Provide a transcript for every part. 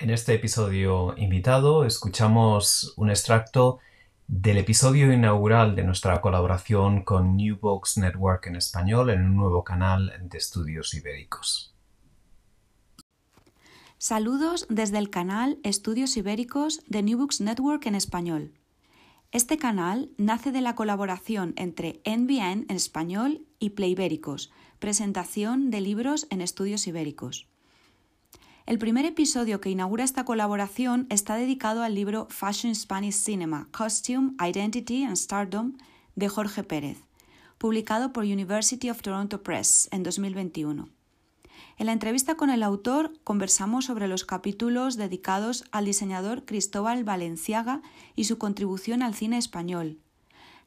En este episodio invitado escuchamos un extracto del episodio inaugural de nuestra colaboración con New Books Network en español en un nuevo canal de estudios ibéricos. Saludos desde el canal Estudios Ibéricos de New Books Network en español. Este canal nace de la colaboración entre NBN en español y Playbéricos, presentación de libros en estudios ibéricos. El primer episodio que inaugura esta colaboración está dedicado al libro Fashion Spanish Cinema, Costume, Identity and Stardom de Jorge Pérez, publicado por University of Toronto Press en 2021. En la entrevista con el autor conversamos sobre los capítulos dedicados al diseñador Cristóbal Valenciaga y su contribución al cine español,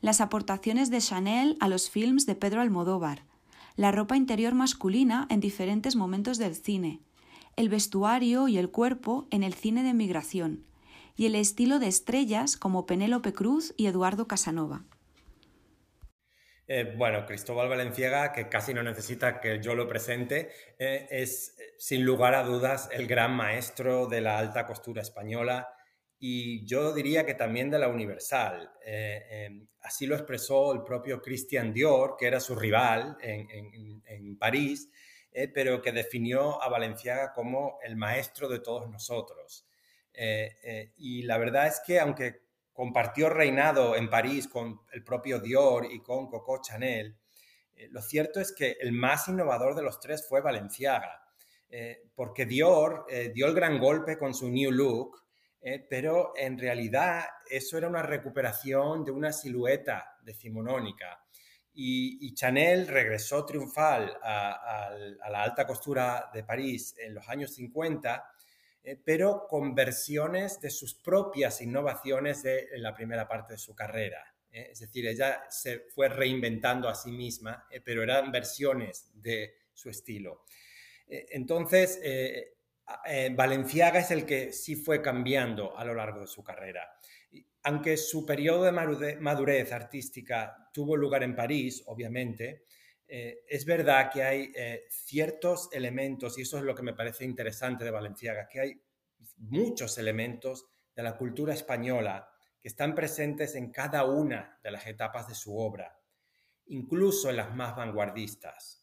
las aportaciones de Chanel a los films de Pedro Almodóvar, la ropa interior masculina en diferentes momentos del cine, el vestuario y el cuerpo en el cine de migración, y el estilo de estrellas como Penélope Cruz y Eduardo Casanova. Eh, bueno, Cristóbal Valenciaga, que casi no necesita que yo lo presente, eh, es sin lugar a dudas el gran maestro de la alta costura española y yo diría que también de la universal. Eh, em, así lo expresó el propio Christian Dior, que era su rival en París, eh, pero que definió a Valenciaga como el maestro de todos nosotros. Eh, eh, y la verdad es que aunque compartió reinado en París con el propio Dior y con Coco Chanel, lo cierto es que el más innovador de los tres fue Valenciaga, porque Dior dio el gran golpe con su New Look, pero en realidad eso era una recuperación de una silueta decimonónica. Y, Chanel regresó triunfal a, la alta costura de París en los años 50, eh, pero con versiones de sus propias innovaciones de en la primera parte de su carrera. Eh. Es decir, ella se fue reinventando a sí misma, eh, pero eran versiones de su estilo. entonces, Valenciaga es el que sí fue cambiando a lo largo de su carrera aunque su periodo de madurez artística tuvo lugar en París, obviamente, eh, es verdad que hay eh, ciertos elementos, y eso es lo que me parece interesante de Valenciaga, que hay muchos elementos de la cultura española que están presentes en cada una de las etapas de su obra, incluso en las más vanguardistas.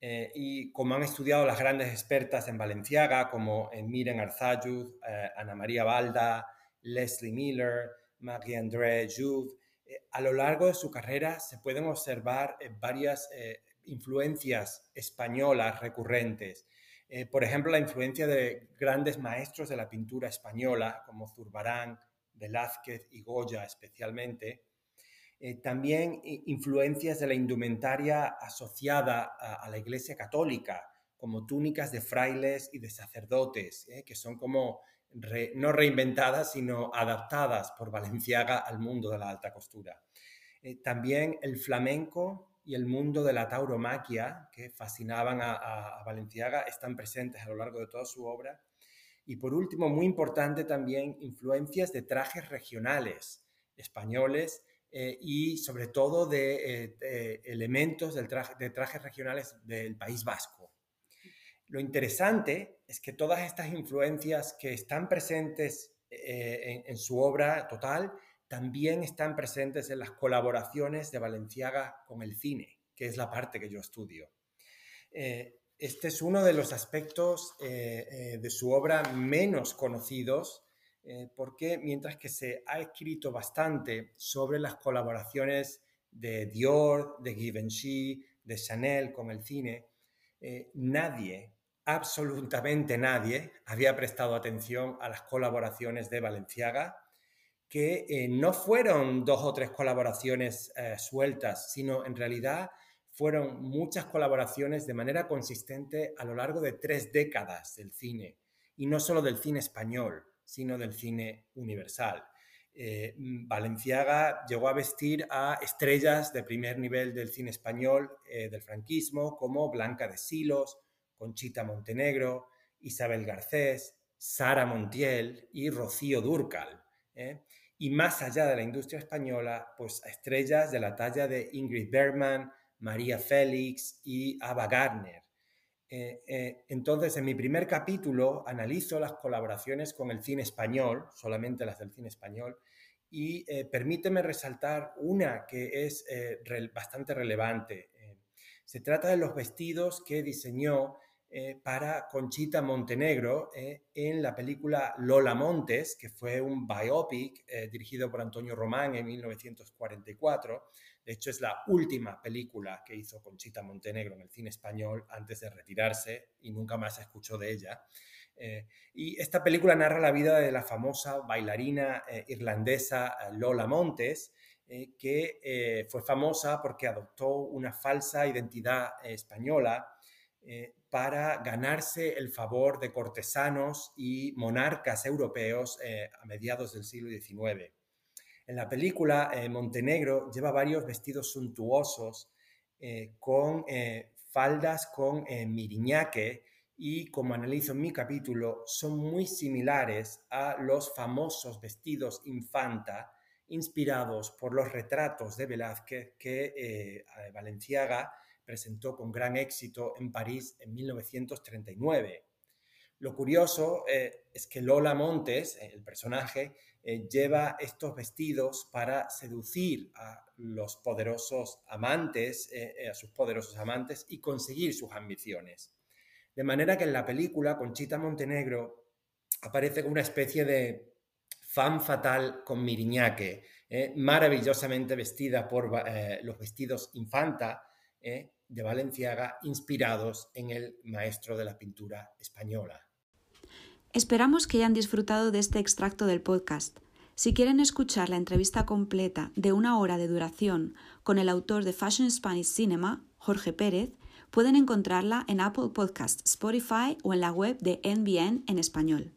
Eh, y como han estudiado las grandes expertas en Valenciaga, como Miren Arzayud, Ana María Balda, Leslie Miller, Marie-André Jouve. Eh, a lo largo de su carrera se pueden observar eh, varias eh, influencias españolas recurrentes. por ejemplo, la influencia de grandes maestros de la pintura española, como Zurbarán, Velázquez y Goya especialmente. También influencias de la indumentaria asociada a, la Iglesia Católica, como túnicas de frailes y de sacerdotes, que son como no reinventadas, sino adaptadas por Valenciaga al mundo de la alta costura. Eh, también el flamenco y el mundo de la tauromaquia, que fascinaban a, Valenciaga, están presentes a lo largo de toda su obra. Y por último, muy importante también, influencias de trajes regionales españoles eh, y sobre todo de, eh, elementos del de trajes regionales del País Vasco. Lo interesante es que todas estas influencias que están presentes eh, en, su obra total también están presentes en las colaboraciones de Valenciaga con el cine, que es la parte que yo estudio. Eh, este es uno de los aspectos eh, de su obra menos conocidos, porque mientras que se ha escrito bastante sobre las colaboraciones de Dior, de Givenchy, de Chanel con el cine, nadie absolutamente nadie había prestado atención a las colaboraciones de Valenciaga, que eh, no fueron dos o tres colaboraciones eh, sueltas, sino en realidad fueron muchas colaboraciones de manera consistente a lo largo de tres décadas del cine, y no solo del cine español, sino del cine universal. Eh, Valenciaga llegó a vestir a estrellas de primer nivel del cine español del franquismo, como Blanca de Silos, Conchita Montenegro, Isabel Garcés, Sara Montiel y Rocío Durcal. ¿eh? Y más allá de la industria española, pues a estrellas de la talla de Ingrid Bergman, María Félix y Ava Gardner. Entonces, en mi primer capítulo analizo las colaboraciones con el cine español, solamente las del cine español, y permíteme resaltar una que es bastante relevante. se trata de los vestidos que diseñó eh, para Conchita Montenegro eh, en la película Lola Montes, que fue un biopic eh, dirigido por Antonio Román en 1944. De hecho, es la última película que hizo Conchita Montenegro en el cine español antes de retirarse y nunca más se escuchó de ella. y esta película narra la vida de la famosa bailarina irlandesa Lola Montes, que fue famosa porque adoptó una falsa identidad española para ganarse el favor de cortesanos y monarcas europeos eh, a mediados del siglo XIX. En la película, eh, Montenegro lleva varios vestidos suntuosos eh, con faldas con miriñaque y, como analizo en mi capítulo, son muy similares a los famosos vestidos infanta inspirados por los retratos de Velázquez que Valenciaga presentó con gran éxito en París en 1939. Lo curioso eh, es que Lola Montes, eh, el personaje, eh, lleva estos vestidos para seducir a los poderosos amantes, a sus poderosos amantes y conseguir sus ambiciones. De manera que en la película Conchita Montenegro aparece como una especie de fan fatal con miriñaque, maravillosamente vestida por los vestidos infanta, de Valenciaga inspirados en el maestro de la pintura española. Esperamos que hayan disfrutado de este extracto del podcast. Si quieren escuchar la entrevista completa de una hora de duración con el autor de Fashion Spanish Cinema, Jorge Pérez, pueden encontrarla en Apple Podcasts, Spotify o en la web de NBN en español.